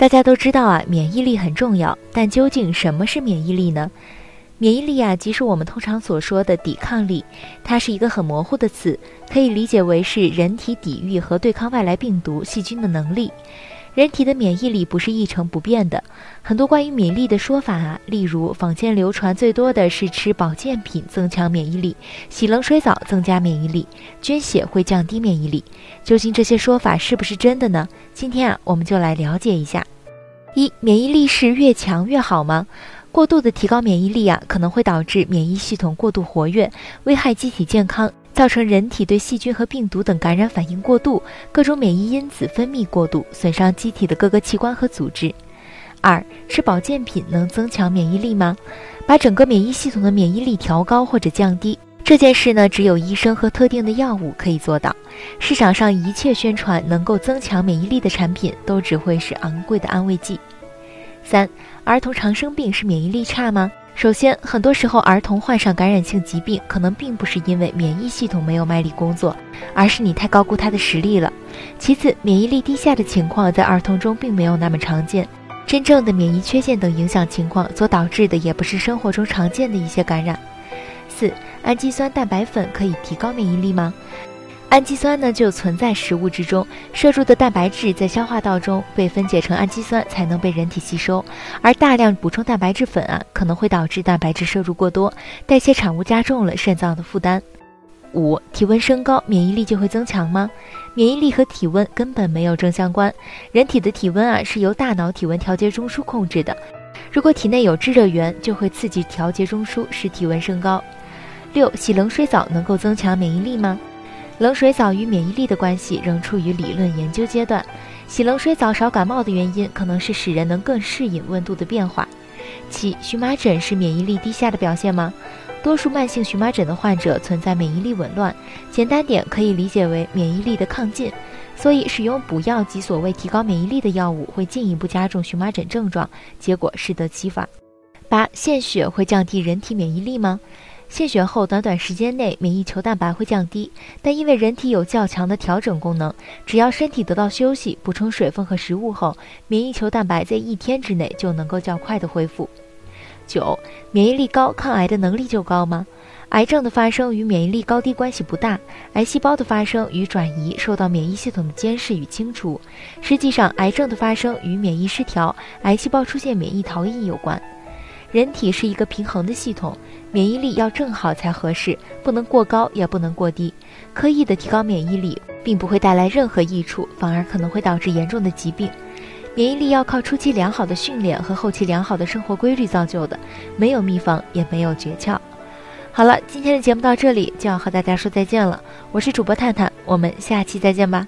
大家都知道啊，免疫力很重要，但究竟什么是免疫力呢？免疫力啊，即是我们通常所说的抵抗力，它是一个很模糊的词，可以理解为是人体抵御和对抗外来病毒、细菌的能力。人体的免疫力不是一成不变的，很多关于免疫力的说法啊，例如坊间流传最多的是吃保健品增强免疫力，洗冷水澡增加免疫力，捐血会降低免疫力。究竟这些说法是不是真的呢？今天啊，我们就来了解一下。一，免疫力是越强越好吗？过度的提高免疫力啊，可能会导致免疫系统过度活跃，危害机体健康。造成人体对细菌和病毒等感染反应过度，各种免疫因子分泌过度，损伤机体的各个器官和组织。二，吃保健品能增强免疫力吗？把整个免疫系统的免疫力调高或者降低，这件事呢，只有医生和特定的药物可以做到。市场上一切宣传能够增强免疫力的产品，都只会是昂贵的安慰剂。三，儿童常生病是免疫力差吗？首先，很多时候儿童患上感染性疾病，可能并不是因为免疫系统没有卖力工作，而是你太高估他的实力了。其次，免疫力低下的情况在儿童中并没有那么常见，真正的免疫缺陷等影响情况所导致的也不是生活中常见的一些感染。四，氨基酸蛋白粉可以提高免疫力吗？氨基酸呢就存在食物之中，摄入的蛋白质在消化道中被分解成氨基酸才能被人体吸收，而大量补充蛋白质粉啊可能会导致蛋白质摄入过多，代谢产物加重了肾脏的负担。五、体温升高，免疫力就会增强吗？免疫力和体温根本没有正相关，人体的体温啊是由大脑体温调节中枢控制的，如果体内有致热源，就会刺激调节中枢，使体温升高。六、洗冷水澡能够增强免疫力吗？冷水澡与免疫力的关系仍处于理论研究阶段。洗冷水澡少感冒的原因，可能是使人能更适应温度的变化。七，荨麻疹是免疫力低下的表现吗？多数慢性荨麻疹的患者存在免疫力紊乱，简单点可以理解为免疫力的亢进。所以，使用补药及所谓提高免疫力的药物，会进一步加重荨麻疹症状，结果适得其反。八，献血会降低人体免疫力吗？献血后，短短时间内免疫球蛋白会降低，但因为人体有较强的调整功能，只要身体得到休息、补充水分和食物后，免疫球蛋白在一天之内就能够较快的恢复。九，免疫力高，抗癌的能力就高吗？癌症的发生与免疫力高低关系不大，癌细胞的发生与转移受到免疫系统的监视与清除。实际上，癌症的发生与免疫失调、癌细胞出现免疫逃逸有关。人体是一个平衡的系统，免疫力要正好才合适，不能过高也不能过低。刻意的提高免疫力，并不会带来任何益处，反而可能会导致严重的疾病。免疫力要靠初期良好的训练和后期良好的生活规律造就的，没有秘方，也没有诀窍。好了，今天的节目到这里就要和大家说再见了，我是主播探探，我们下期再见吧。